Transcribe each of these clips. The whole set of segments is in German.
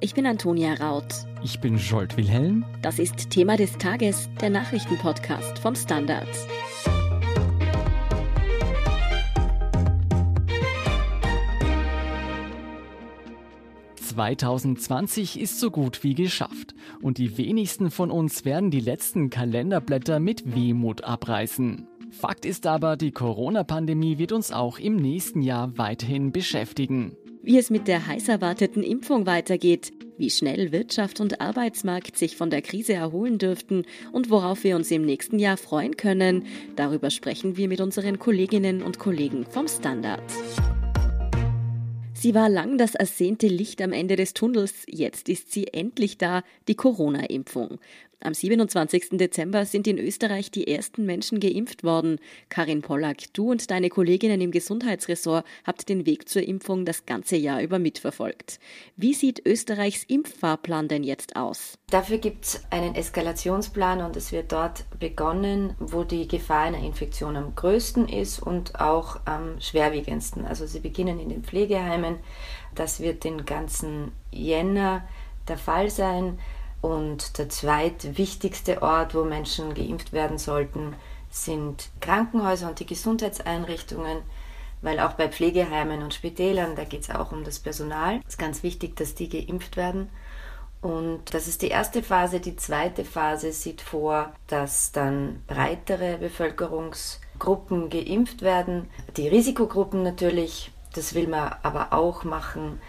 Ich bin Antonia Raut. Ich bin Scholt Wilhelm. Das ist Thema des Tages, der Nachrichtenpodcast vom Standard. ...2020 ist so gut wie geschafft. Und die wenigsten von uns werden die letzten Kalenderblätter mit Wehmut abreißen. Fakt ist aber, die Corona-Pandemie wird uns auch im nächsten Jahr weiterhin beschäftigen wie es mit der heiß erwarteten Impfung weitergeht, wie schnell Wirtschaft und Arbeitsmarkt sich von der Krise erholen dürften und worauf wir uns im nächsten Jahr freuen können, darüber sprechen wir mit unseren Kolleginnen und Kollegen vom Standard. Sie war lang das ersehnte Licht am Ende des Tunnels, jetzt ist sie endlich da, die Corona-Impfung. Am 27. Dezember sind in Österreich die ersten Menschen geimpft worden. Karin Pollack, du und deine Kolleginnen im Gesundheitsressort habt den Weg zur Impfung das ganze Jahr über mitverfolgt. Wie sieht Österreichs Impffahrplan denn jetzt aus? Dafür gibt es einen Eskalationsplan und es wird dort begonnen, wo die Gefahr einer Infektion am größten ist und auch am schwerwiegendsten. Also sie beginnen in den Pflegeheimen. Das wird den ganzen Jänner der Fall sein. Und der zweitwichtigste Ort, wo Menschen geimpft werden sollten, sind Krankenhäuser und die Gesundheitseinrichtungen, weil auch bei Pflegeheimen und Spitälern, da geht es auch um das Personal. Ist ganz wichtig, dass die geimpft werden. Und das ist die erste Phase. Die zweite Phase sieht vor, dass dann breitere Bevölkerungsgruppen geimpft werden. Die Risikogruppen natürlich, das will man aber auch machen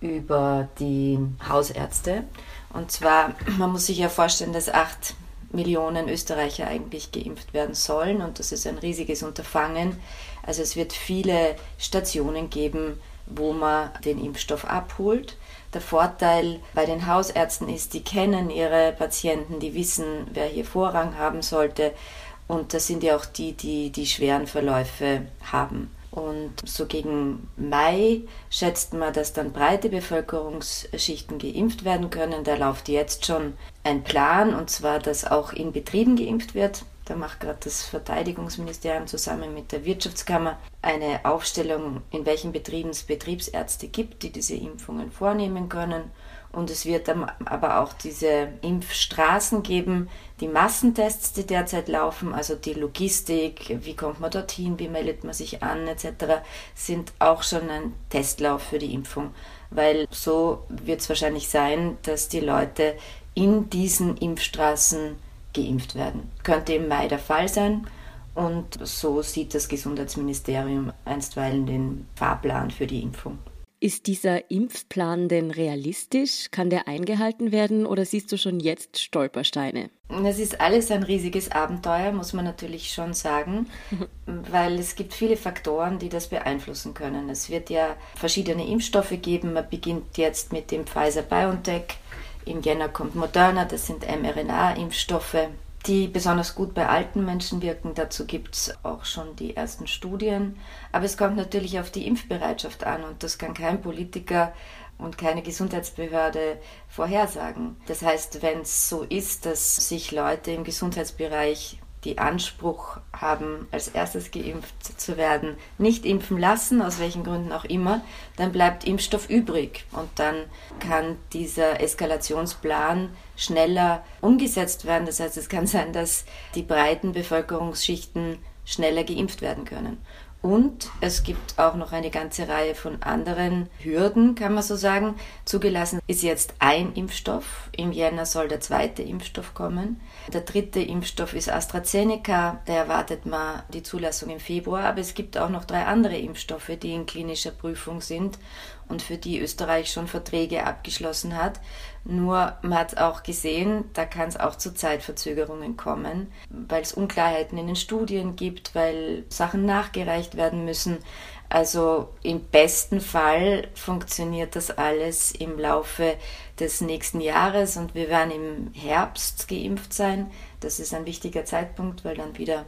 über die Hausärzte. Und zwar, man muss sich ja vorstellen, dass acht Millionen Österreicher eigentlich geimpft werden sollen und das ist ein riesiges Unterfangen. Also es wird viele Stationen geben, wo man den Impfstoff abholt. Der Vorteil bei den Hausärzten ist, die kennen ihre Patienten, die wissen, wer hier Vorrang haben sollte und das sind ja auch die, die die schweren Verläufe haben. Und so gegen Mai schätzt man, dass dann breite Bevölkerungsschichten geimpft werden können. Da läuft jetzt schon ein Plan, und zwar, dass auch in Betrieben geimpft wird. Da macht gerade das Verteidigungsministerium zusammen mit der Wirtschaftskammer eine Aufstellung, in welchen Betrieben es Betriebsärzte gibt, die diese Impfungen vornehmen können. Und es wird dann aber auch diese Impfstraßen geben, die Massentests, die derzeit laufen, also die Logistik, wie kommt man dorthin, wie meldet man sich an etc., sind auch schon ein Testlauf für die Impfung. Weil so wird es wahrscheinlich sein, dass die Leute in diesen Impfstraßen geimpft werden. Könnte im Mai der Fall sein. Und so sieht das Gesundheitsministerium einstweilen den Fahrplan für die Impfung. Ist dieser Impfplan denn realistisch? Kann der eingehalten werden oder siehst du schon jetzt Stolpersteine? Es ist alles ein riesiges Abenteuer, muss man natürlich schon sagen, weil es gibt viele Faktoren, die das beeinflussen können. Es wird ja verschiedene Impfstoffe geben. Man beginnt jetzt mit dem Pfizer BioNTech. Im Jänner kommt Moderna, das sind mRNA-Impfstoffe die besonders gut bei alten Menschen wirken. Dazu gibt es auch schon die ersten Studien. Aber es kommt natürlich auf die Impfbereitschaft an und das kann kein Politiker und keine Gesundheitsbehörde vorhersagen. Das heißt, wenn es so ist, dass sich Leute im Gesundheitsbereich die Anspruch haben, als erstes geimpft zu werden, nicht impfen lassen, aus welchen Gründen auch immer, dann bleibt Impfstoff übrig und dann kann dieser Eskalationsplan schneller umgesetzt werden. Das heißt, es kann sein, dass die breiten Bevölkerungsschichten schneller geimpft werden können. Und es gibt auch noch eine ganze Reihe von anderen Hürden, kann man so sagen. Zugelassen ist jetzt ein Impfstoff. Im Jänner soll der zweite Impfstoff kommen. Der dritte Impfstoff ist AstraZeneca. Da erwartet man die Zulassung im Februar. Aber es gibt auch noch drei andere Impfstoffe, die in klinischer Prüfung sind und für die Österreich schon Verträge abgeschlossen hat. Nur man hat auch gesehen, da kann es auch zu Zeitverzögerungen kommen, weil es Unklarheiten in den Studien gibt, weil Sachen nachgereicht werden müssen. Also im besten Fall funktioniert das alles im Laufe des nächsten Jahres und wir werden im Herbst geimpft sein. Das ist ein wichtiger Zeitpunkt, weil dann wieder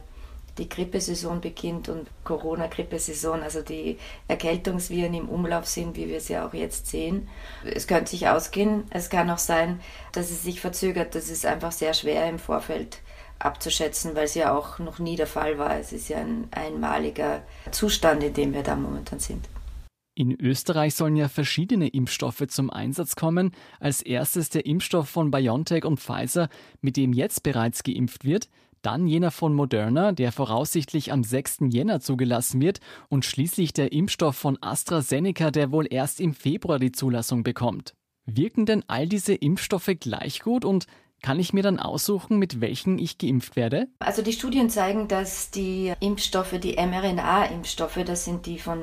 die Grippesaison beginnt und Corona-Grippesaison, also die Erkältungsviren im Umlauf sind, wie wir es ja auch jetzt sehen. Es könnte sich ausgehen. Es kann auch sein, dass es sich verzögert. Das ist einfach sehr schwer im Vorfeld abzuschätzen, weil es ja auch noch nie der Fall war. Es ist ja ein einmaliger Zustand, in dem wir da momentan sind. In Österreich sollen ja verschiedene Impfstoffe zum Einsatz kommen. Als erstes der Impfstoff von BioNTech und Pfizer, mit dem jetzt bereits geimpft wird. Dann jener von Moderna, der voraussichtlich am 6. Jänner zugelassen wird. Und schließlich der Impfstoff von AstraZeneca, der wohl erst im Februar die Zulassung bekommt. Wirken denn all diese Impfstoffe gleich gut und kann ich mir dann aussuchen, mit welchen ich geimpft werde? Also die Studien zeigen, dass die Impfstoffe, die mRNA-Impfstoffe, das sind die von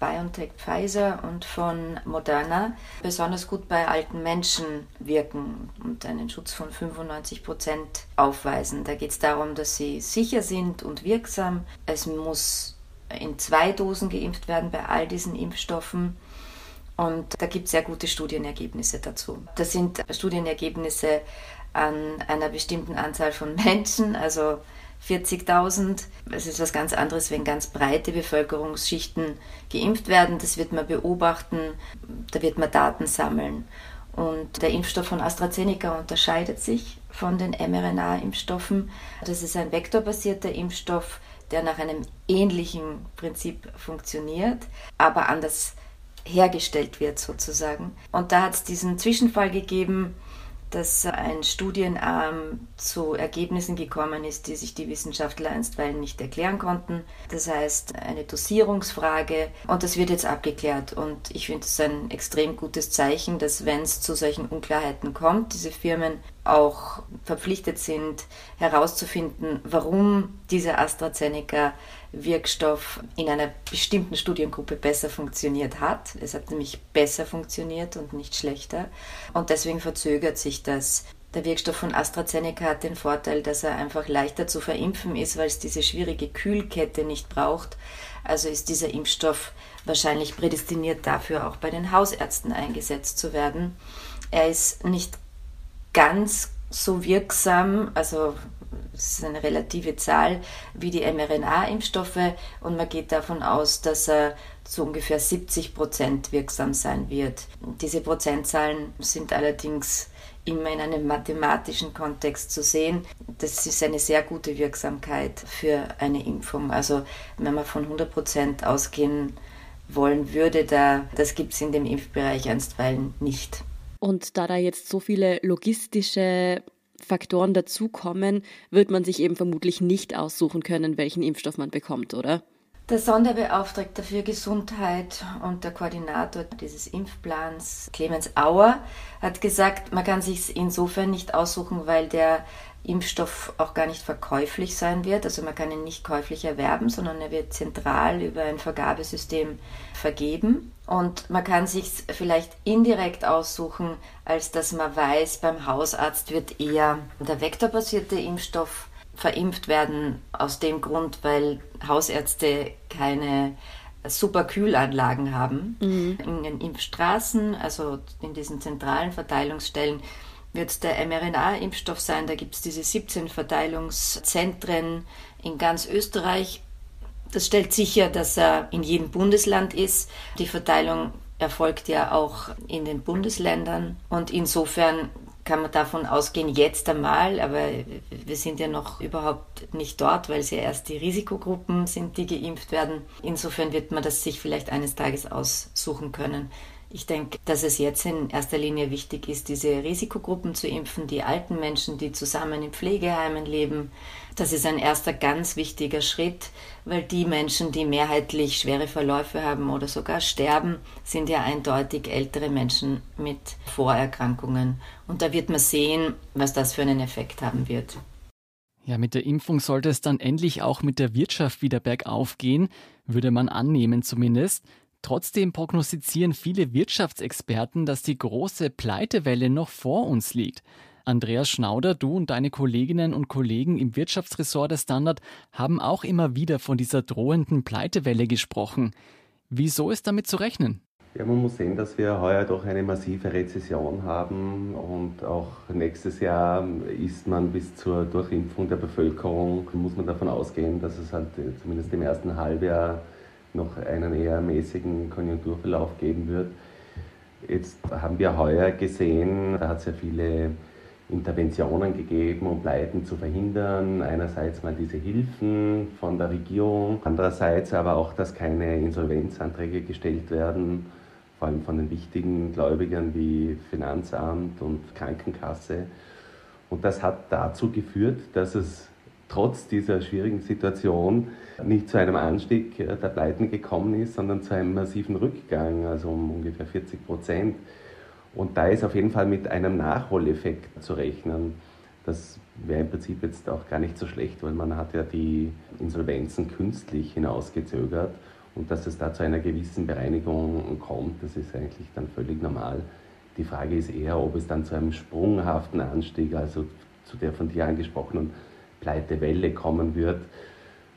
BioNTech Pfizer und von Moderna besonders gut bei alten Menschen wirken und einen Schutz von 95 Prozent aufweisen. Da geht es darum, dass sie sicher sind und wirksam. Es muss in zwei Dosen geimpft werden bei all diesen Impfstoffen. Und da gibt es sehr gute Studienergebnisse dazu. Das sind Studienergebnisse an einer bestimmten Anzahl von Menschen, also 40.000. Es ist was ganz anderes, wenn ganz breite Bevölkerungsschichten geimpft werden. Das wird man beobachten, da wird man Daten sammeln. Und der Impfstoff von AstraZeneca unterscheidet sich von den mRNA-Impfstoffen. Das ist ein vektorbasierter Impfstoff, der nach einem ähnlichen Prinzip funktioniert, aber anders hergestellt wird sozusagen. Und da hat es diesen Zwischenfall gegeben, dass ein Studienarm zu Ergebnissen gekommen ist, die sich die Wissenschaftler einstweilen nicht erklären konnten. Das heißt, eine Dosierungsfrage und das wird jetzt abgeklärt. Und ich finde es ein extrem gutes Zeichen, dass wenn es zu solchen Unklarheiten kommt, diese Firmen auch verpflichtet sind, herauszufinden, warum dieser AstraZeneca-Wirkstoff in einer bestimmten Studiengruppe besser funktioniert hat. Es hat nämlich besser funktioniert und nicht schlechter. Und deswegen verzögert sich das. Der Wirkstoff von AstraZeneca hat den Vorteil, dass er einfach leichter zu verimpfen ist, weil es diese schwierige Kühlkette nicht braucht. Also ist dieser Impfstoff wahrscheinlich prädestiniert dafür, auch bei den Hausärzten eingesetzt zu werden. Er ist nicht ganz so wirksam, also es ist eine relative Zahl, wie die mRNA-Impfstoffe und man geht davon aus, dass er zu ungefähr 70 Prozent wirksam sein wird. Diese Prozentzahlen sind allerdings immer in einem mathematischen Kontext zu sehen. Das ist eine sehr gute Wirksamkeit für eine Impfung. Also wenn man von 100 Prozent ausgehen wollen würde, da, das gibt es in dem Impfbereich einstweilen nicht. Und da da jetzt so viele logistische Faktoren dazukommen, wird man sich eben vermutlich nicht aussuchen können, welchen Impfstoff man bekommt, oder? Der Sonderbeauftragte für Gesundheit und der Koordinator dieses Impfplans, Clemens Auer, hat gesagt, man kann sich insofern nicht aussuchen, weil der Impfstoff auch gar nicht verkäuflich sein wird. Also man kann ihn nicht käuflich erwerben, sondern er wird zentral über ein Vergabesystem vergeben. Und man kann sich vielleicht indirekt aussuchen, als dass man weiß, beim Hausarzt wird eher der vektorbasierte Impfstoff verimpft werden, aus dem Grund, weil Hausärzte keine Superkühlanlagen haben. Mhm. In den Impfstraßen, also in diesen zentralen Verteilungsstellen, wird der mRNA-Impfstoff sein. Da gibt es diese 17 Verteilungszentren in ganz Österreich. Das stellt sicher, dass er in jedem Bundesland ist. Die Verteilung erfolgt ja auch in den Bundesländern und insofern kann man davon ausgehen, jetzt einmal, aber wir sind ja noch überhaupt nicht dort, weil es ja erst die Risikogruppen sind, die geimpft werden. Insofern wird man das sich vielleicht eines Tages aussuchen können. Ich denke, dass es jetzt in erster Linie wichtig ist, diese Risikogruppen zu impfen, die alten Menschen, die zusammen in Pflegeheimen leben. Das ist ein erster ganz wichtiger Schritt, weil die Menschen, die mehrheitlich schwere Verläufe haben oder sogar sterben, sind ja eindeutig ältere Menschen mit Vorerkrankungen. Und da wird man sehen, was das für einen Effekt haben wird. Ja, mit der Impfung sollte es dann endlich auch mit der Wirtschaft wieder bergauf gehen, würde man annehmen zumindest. Trotzdem prognostizieren viele Wirtschaftsexperten, dass die große Pleitewelle noch vor uns liegt. Andreas Schnauder, du und deine Kolleginnen und Kollegen im Wirtschaftsressort der Standard haben auch immer wieder von dieser drohenden Pleitewelle gesprochen. Wieso ist damit zu rechnen? Ja, man muss sehen, dass wir heuer doch eine massive Rezession haben und auch nächstes Jahr ist man bis zur Durchimpfung der Bevölkerung, muss man davon ausgehen, dass es halt zumindest im ersten Halbjahr noch einen eher mäßigen Konjunkturverlauf geben wird. Jetzt haben wir heuer gesehen, da hat es ja viele Interventionen gegeben, um Pleiten zu verhindern. Einerseits mal diese Hilfen von der Regierung, andererseits aber auch, dass keine Insolvenzanträge gestellt werden, vor allem von den wichtigen Gläubigern wie Finanzamt und Krankenkasse. Und das hat dazu geführt, dass es trotz dieser schwierigen Situation nicht zu einem Anstieg der Pleiten gekommen ist, sondern zu einem massiven Rückgang, also um ungefähr 40 Prozent. Und da ist auf jeden Fall mit einem Nachholeffekt zu rechnen. Das wäre im Prinzip jetzt auch gar nicht so schlecht, weil man hat ja die Insolvenzen künstlich hinausgezögert und dass es da zu einer gewissen Bereinigung kommt, das ist eigentlich dann völlig normal. Die Frage ist eher, ob es dann zu einem sprunghaften Anstieg, also zu der von dir angesprochenen Pleitewelle kommen wird.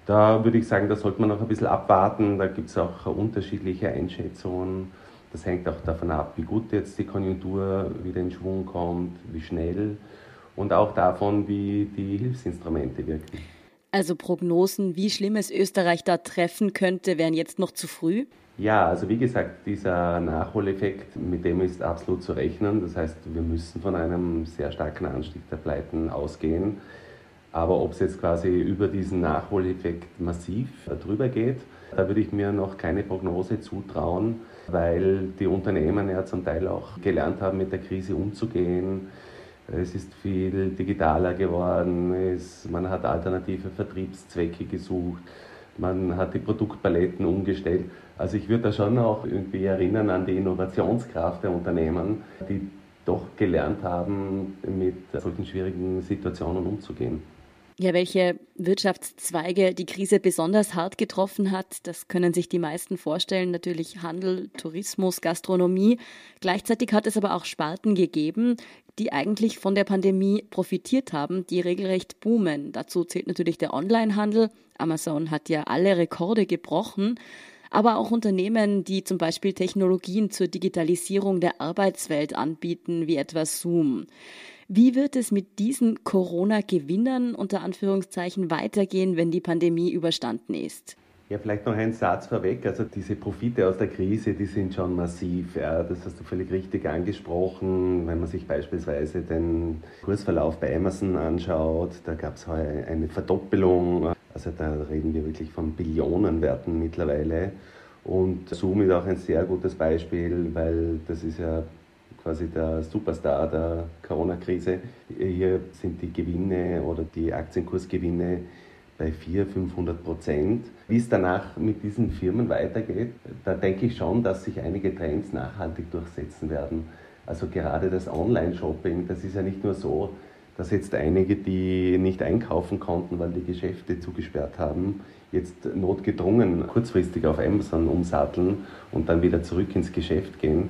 Da würde ich sagen, da sollte man noch ein bisschen abwarten. Da gibt es auch unterschiedliche Einschätzungen. Das hängt auch davon ab, wie gut jetzt die Konjunktur wieder in Schwung kommt, wie schnell und auch davon, wie die Hilfsinstrumente wirken. Also Prognosen, wie schlimm es Österreich da treffen könnte, wären jetzt noch zu früh? Ja, also wie gesagt, dieser Nachholeffekt, mit dem ist absolut zu rechnen. Das heißt, wir müssen von einem sehr starken Anstieg der Pleiten ausgehen. Aber ob es jetzt quasi über diesen Nachholeffekt massiv drüber geht, da würde ich mir noch keine Prognose zutrauen, weil die Unternehmen ja zum Teil auch gelernt haben, mit der Krise umzugehen. Es ist viel digitaler geworden, es, man hat alternative Vertriebszwecke gesucht, man hat die Produktpaletten umgestellt. Also ich würde da schon auch irgendwie erinnern an die Innovationskraft der Unternehmen, die doch gelernt haben, mit solchen schwierigen Situationen umzugehen. Ja, welche Wirtschaftszweige die Krise besonders hart getroffen hat, das können sich die meisten vorstellen. Natürlich Handel, Tourismus, Gastronomie. Gleichzeitig hat es aber auch Sparten gegeben, die eigentlich von der Pandemie profitiert haben, die regelrecht boomen. Dazu zählt natürlich der Onlinehandel. Amazon hat ja alle Rekorde gebrochen. Aber auch Unternehmen, die zum Beispiel Technologien zur Digitalisierung der Arbeitswelt anbieten, wie etwa Zoom. Wie wird es mit diesen Corona-Gewinnern unter Anführungszeichen weitergehen, wenn die Pandemie überstanden ist? Ja, vielleicht noch ein Satz vorweg. Also diese Profite aus der Krise, die sind schon massiv. Ja, das hast du völlig richtig angesprochen. Wenn man sich beispielsweise den Kursverlauf bei Amazon anschaut, da gab es eine Verdoppelung. Also da reden wir wirklich von Billionenwerten mittlerweile. Und Zoom ist auch ein sehr gutes Beispiel, weil das ist ja quasi der Superstar der Corona-Krise. Hier sind die Gewinne oder die Aktienkursgewinne bei 400, 500 Prozent. Wie es danach mit diesen Firmen weitergeht, da denke ich schon, dass sich einige Trends nachhaltig durchsetzen werden. Also gerade das Online-Shopping, das ist ja nicht nur so, dass jetzt einige, die nicht einkaufen konnten, weil die Geschäfte zugesperrt haben, jetzt notgedrungen kurzfristig auf Amazon umsatteln und dann wieder zurück ins Geschäft gehen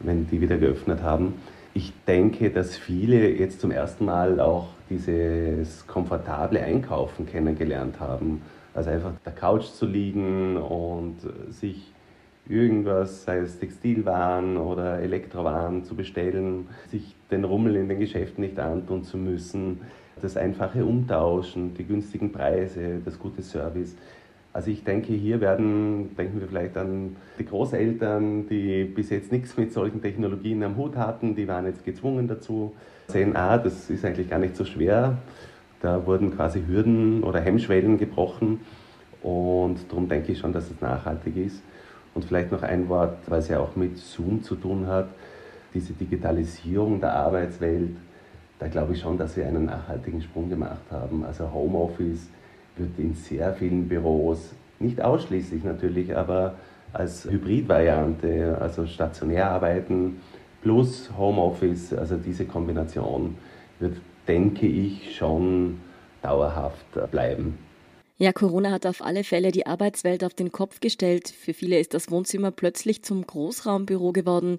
wenn die wieder geöffnet haben. Ich denke, dass viele jetzt zum ersten Mal auch dieses komfortable Einkaufen kennengelernt haben. Also einfach auf der Couch zu liegen und sich irgendwas, sei es Textilwaren oder Elektrowaren zu bestellen, sich den Rummel in den Geschäften nicht antun zu müssen, das einfache Umtauschen, die günstigen Preise, das gute Service. Also ich denke, hier werden, denken wir vielleicht an die Großeltern, die bis jetzt nichts mit solchen Technologien am Hut hatten, die waren jetzt gezwungen dazu, sehen, ah, das ist eigentlich gar nicht so schwer. Da wurden quasi Hürden oder Hemmschwellen gebrochen und darum denke ich schon, dass es nachhaltig ist. Und vielleicht noch ein Wort, weil es ja auch mit Zoom zu tun hat, diese Digitalisierung der Arbeitswelt, da glaube ich schon, dass wir einen nachhaltigen Sprung gemacht haben. Also Homeoffice wird in sehr vielen Büros, nicht ausschließlich natürlich, aber als Hybridvariante, also stationär arbeiten plus Homeoffice, also diese Kombination wird, denke ich, schon dauerhaft bleiben. Ja, Corona hat auf alle Fälle die Arbeitswelt auf den Kopf gestellt. Für viele ist das Wohnzimmer plötzlich zum Großraumbüro geworden.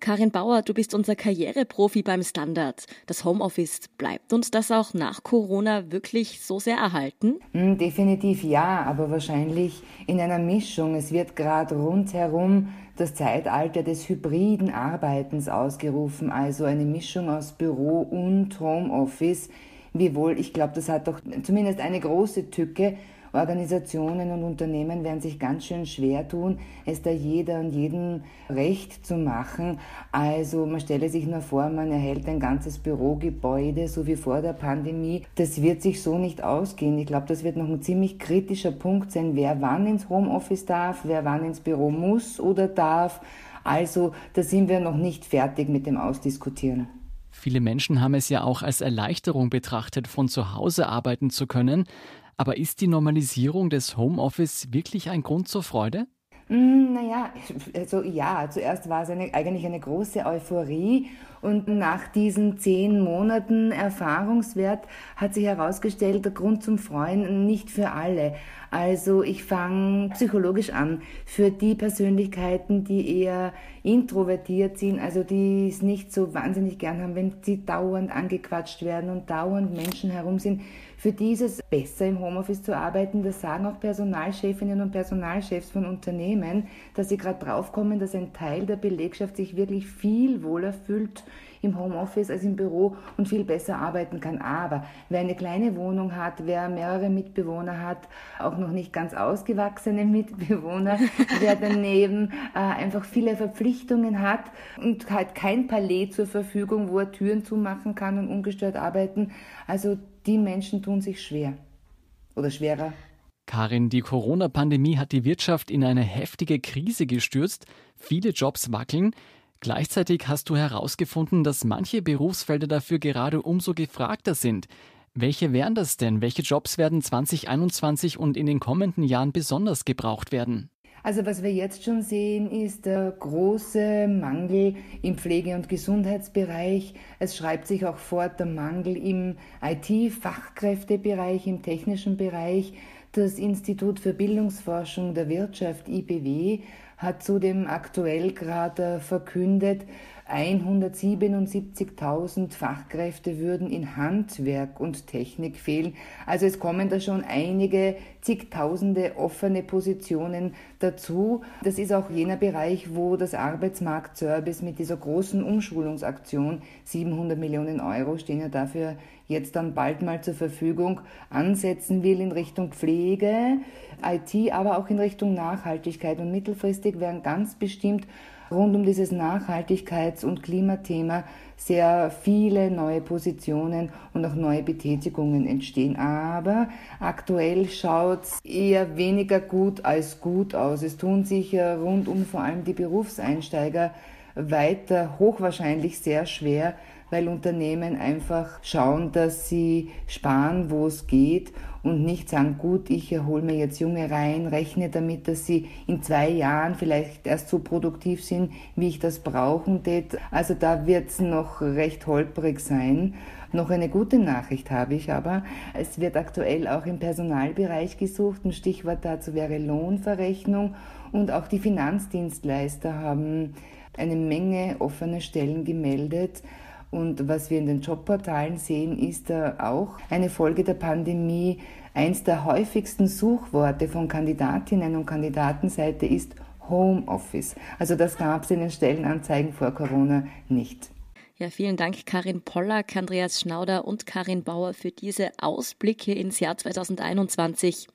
Karin Bauer, du bist unser Karriereprofi beim Standard. Das Homeoffice, bleibt uns das auch nach Corona wirklich so sehr erhalten? Hm, definitiv ja, aber wahrscheinlich in einer Mischung. Es wird gerade rundherum das Zeitalter des hybriden Arbeitens ausgerufen, also eine Mischung aus Büro und Homeoffice. Wiewohl, ich glaube, das hat doch zumindest eine große Tücke, Organisationen und Unternehmen werden sich ganz schön schwer tun, es da jeder und jedem recht zu machen. Also man stelle sich nur vor, man erhält ein ganzes Bürogebäude, so wie vor der Pandemie. Das wird sich so nicht ausgehen. Ich glaube, das wird noch ein ziemlich kritischer Punkt sein, wer wann ins Homeoffice darf, wer wann ins Büro muss oder darf. Also da sind wir noch nicht fertig mit dem Ausdiskutieren. Viele Menschen haben es ja auch als Erleichterung betrachtet, von zu Hause arbeiten zu können. Aber ist die Normalisierung des Homeoffice wirklich ein Grund zur Freude? Hm, naja, also ja, zuerst war es eine, eigentlich eine große Euphorie und nach diesen zehn Monaten Erfahrungswert hat sich herausgestellt, der Grund zum Freuen nicht für alle. Also ich fange psychologisch an. Für die Persönlichkeiten, die eher introvertiert sind, also die es nicht so wahnsinnig gern haben, wenn sie dauernd angequatscht werden und dauernd Menschen herum sind, für dieses besser im Homeoffice zu arbeiten. Das sagen auch Personalchefinnen und Personalchefs von Unternehmen, dass sie gerade draufkommen, dass ein Teil der Belegschaft sich wirklich viel wohler fühlt im Homeoffice als im Büro und viel besser arbeiten kann. Aber wer eine kleine Wohnung hat, wer mehrere Mitbewohner hat, auch noch nicht ganz ausgewachsene Mitbewohner, wer daneben äh, einfach viele Verpflichtungen hat und halt kein Palais zur Verfügung, wo er Türen zumachen kann und ungestört arbeiten. Also die Menschen tun sich schwer oder schwerer. Karin, die Corona-Pandemie hat die Wirtschaft in eine heftige Krise gestürzt. Viele Jobs wackeln. Gleichzeitig hast du herausgefunden, dass manche Berufsfelder dafür gerade umso gefragter sind. Welche wären das denn? Welche Jobs werden 2021 und in den kommenden Jahren besonders gebraucht werden? Also was wir jetzt schon sehen, ist der große Mangel im Pflege- und Gesundheitsbereich. Es schreibt sich auch fort der Mangel im IT-Fachkräftebereich, im technischen Bereich. Das Institut für Bildungsforschung der Wirtschaft IBW hat zudem aktuell gerade verkündet, 177.000 Fachkräfte würden in Handwerk und Technik fehlen. Also es kommen da schon einige zigtausende offene Positionen dazu. Das ist auch jener Bereich, wo das Arbeitsmarktservice mit dieser großen Umschulungsaktion 700 Millionen Euro stehen ja dafür jetzt dann bald mal zur Verfügung ansetzen will in Richtung Pflege, IT, aber auch in Richtung Nachhaltigkeit. Und mittelfristig werden ganz bestimmt rund um dieses Nachhaltigkeits- und Klimathema sehr viele neue Positionen und auch neue Betätigungen entstehen. Aber aktuell schaut es eher weniger gut als gut aus. Es tun sich rund um vor allem die Berufseinsteiger weiter hochwahrscheinlich sehr schwer, weil Unternehmen einfach schauen, dass sie sparen, wo es geht und nicht sagen, gut, ich hole mir jetzt Junge rein, rechne damit, dass sie in zwei Jahren vielleicht erst so produktiv sind, wie ich das brauchen tät. Also da wird es noch recht holprig sein. Noch eine gute Nachricht habe ich aber. Es wird aktuell auch im Personalbereich gesucht. Ein Stichwort dazu wäre Lohnverrechnung. Und auch die Finanzdienstleister haben eine Menge offene Stellen gemeldet. Und was wir in den Jobportalen sehen, ist auch eine Folge der Pandemie. Eins der häufigsten Suchworte von Kandidatinnen und Kandidatenseite ist Homeoffice. Also das gab es in den Stellenanzeigen vor Corona nicht. Ja, vielen Dank Karin Pollack, Andreas Schnauder und Karin Bauer für diese Ausblicke ins Jahr 2021.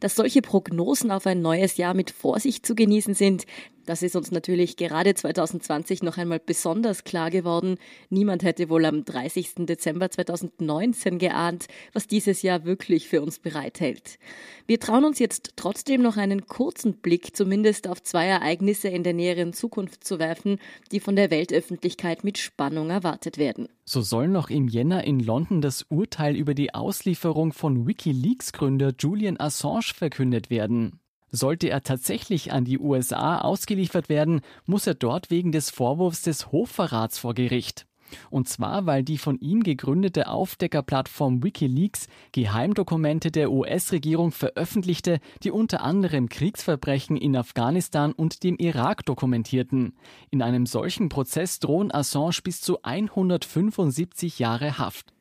Dass solche Prognosen auf ein neues Jahr mit Vorsicht zu genießen sind, das ist uns natürlich gerade 2020 noch einmal besonders klar geworden. Niemand hätte wohl am 30. Dezember 2019 geahnt, was dieses Jahr wirklich für uns bereithält. Wir trauen uns jetzt trotzdem noch einen kurzen Blick zumindest auf zwei Ereignisse in der näheren Zukunft zu werfen, die von der Weltöffentlichkeit mit Spannung erwartet werden. So soll noch im Jänner in London das Urteil über die Auslieferung von Wikileaks-Gründer Julian Assange verkündet werden. Sollte er tatsächlich an die USA ausgeliefert werden, muss er dort wegen des Vorwurfs des Hochverrats vor Gericht. Und zwar, weil die von ihm gegründete Aufdeckerplattform Wikileaks Geheimdokumente der US-Regierung veröffentlichte, die unter anderem Kriegsverbrechen in Afghanistan und dem Irak dokumentierten. In einem solchen Prozess drohen Assange bis zu 175 Jahre Haft.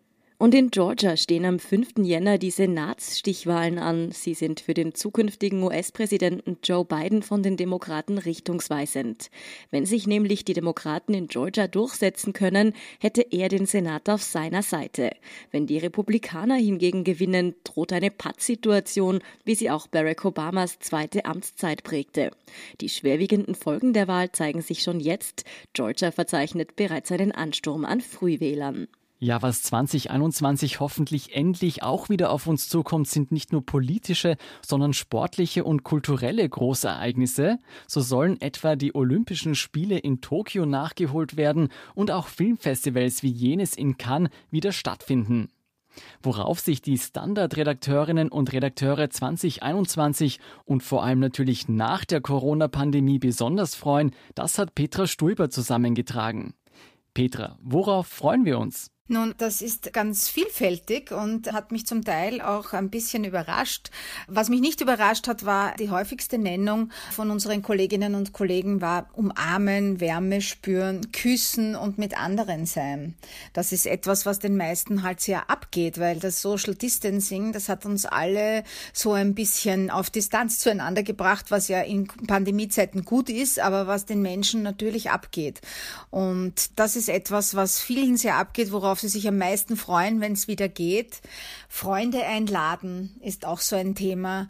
Und in Georgia stehen am 5. Jänner die Senatsstichwahlen an. Sie sind für den zukünftigen US-Präsidenten Joe Biden von den Demokraten richtungsweisend. Wenn sich nämlich die Demokraten in Georgia durchsetzen können, hätte er den Senat auf seiner Seite. Wenn die Republikaner hingegen gewinnen, droht eine Pattsituation, wie sie auch Barack Obamas zweite Amtszeit prägte. Die schwerwiegenden Folgen der Wahl zeigen sich schon jetzt. Georgia verzeichnet bereits einen Ansturm an Frühwählern. Ja, was 2021 hoffentlich endlich auch wieder auf uns zukommt, sind nicht nur politische, sondern sportliche und kulturelle Großereignisse. So sollen etwa die Olympischen Spiele in Tokio nachgeholt werden und auch Filmfestivals wie jenes in Cannes wieder stattfinden. Worauf sich die Standard-Redakteurinnen und Redakteure 2021 und vor allem natürlich nach der Corona-Pandemie besonders freuen, das hat Petra Stulber zusammengetragen. Petra, worauf freuen wir uns? Nun, das ist ganz vielfältig und hat mich zum Teil auch ein bisschen überrascht. Was mich nicht überrascht hat, war die häufigste Nennung von unseren Kolleginnen und Kollegen war umarmen, Wärme spüren, küssen und mit anderen sein. Das ist etwas, was den meisten halt sehr abgeht, weil das Social Distancing, das hat uns alle so ein bisschen auf Distanz zueinander gebracht, was ja in Pandemiezeiten gut ist, aber was den Menschen natürlich abgeht. Und das ist etwas, was vielen sehr abgeht, worauf worauf sie sich am meisten freuen, wenn es wieder geht. Freunde einladen ist auch so ein Thema.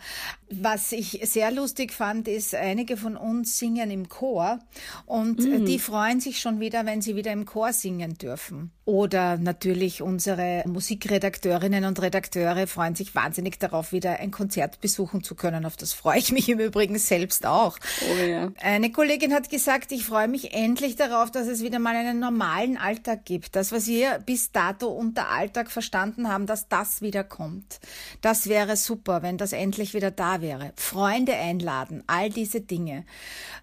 Was ich sehr lustig fand, ist, einige von uns singen im Chor und mm. die freuen sich schon wieder, wenn sie wieder im Chor singen dürfen. Oder natürlich unsere Musikredakteurinnen und Redakteure freuen sich wahnsinnig darauf, wieder ein Konzert besuchen zu können. Auf das freue ich mich im Übrigen selbst auch. Oh ja. Eine Kollegin hat gesagt, ich freue mich endlich darauf, dass es wieder mal einen normalen Alltag gibt. Das, was wir bis dato unter Alltag verstanden haben, dass das wieder kommt. Das wäre super, wenn das endlich wieder da wäre. Freunde einladen, all diese Dinge.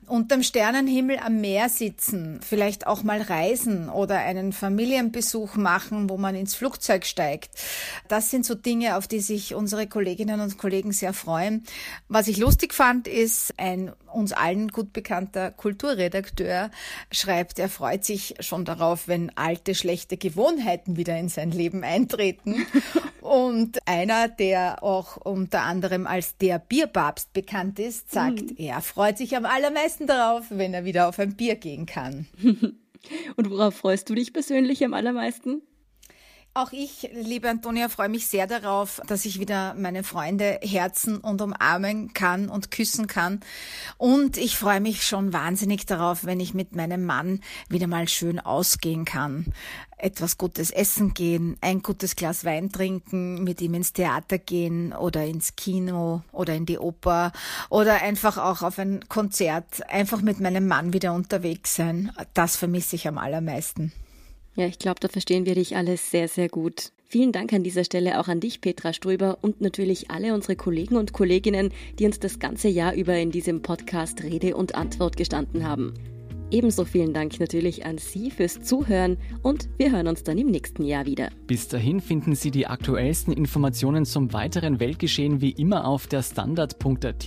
Unterm Sternenhimmel am Meer sitzen, vielleicht auch mal reisen oder einen Familienbesuch machen, wo man ins Flugzeug steigt. Das sind so Dinge, auf die sich unsere Kolleginnen und Kollegen sehr freuen. Was ich lustig fand, ist ein uns allen gut bekannter Kulturredakteur schreibt, er freut sich schon darauf, wenn alte schlechte Gewohnheiten wieder in sein Leben eintreten. Und einer, der auch unter anderem als der Bierpapst bekannt ist, sagt, mhm. er freut sich am allermeisten darauf, wenn er wieder auf ein Bier gehen kann. Und worauf freust du dich persönlich am allermeisten? Auch ich, liebe Antonia, freue mich sehr darauf, dass ich wieder meine Freunde herzen und umarmen kann und küssen kann. Und ich freue mich schon wahnsinnig darauf, wenn ich mit meinem Mann wieder mal schön ausgehen kann. Etwas Gutes essen gehen, ein gutes Glas Wein trinken, mit ihm ins Theater gehen oder ins Kino oder in die Oper oder einfach auch auf ein Konzert, einfach mit meinem Mann wieder unterwegs sein. Das vermisse ich am allermeisten. Ja, ich glaube, da verstehen wir dich alles sehr, sehr gut. Vielen Dank an dieser Stelle auch an dich, Petra Ströber, und natürlich alle unsere Kollegen und Kolleginnen, die uns das ganze Jahr über in diesem Podcast Rede und Antwort gestanden haben. Ebenso vielen Dank natürlich an Sie fürs Zuhören und wir hören uns dann im nächsten Jahr wieder. Bis dahin finden Sie die aktuellsten Informationen zum weiteren Weltgeschehen wie immer auf der Standard.at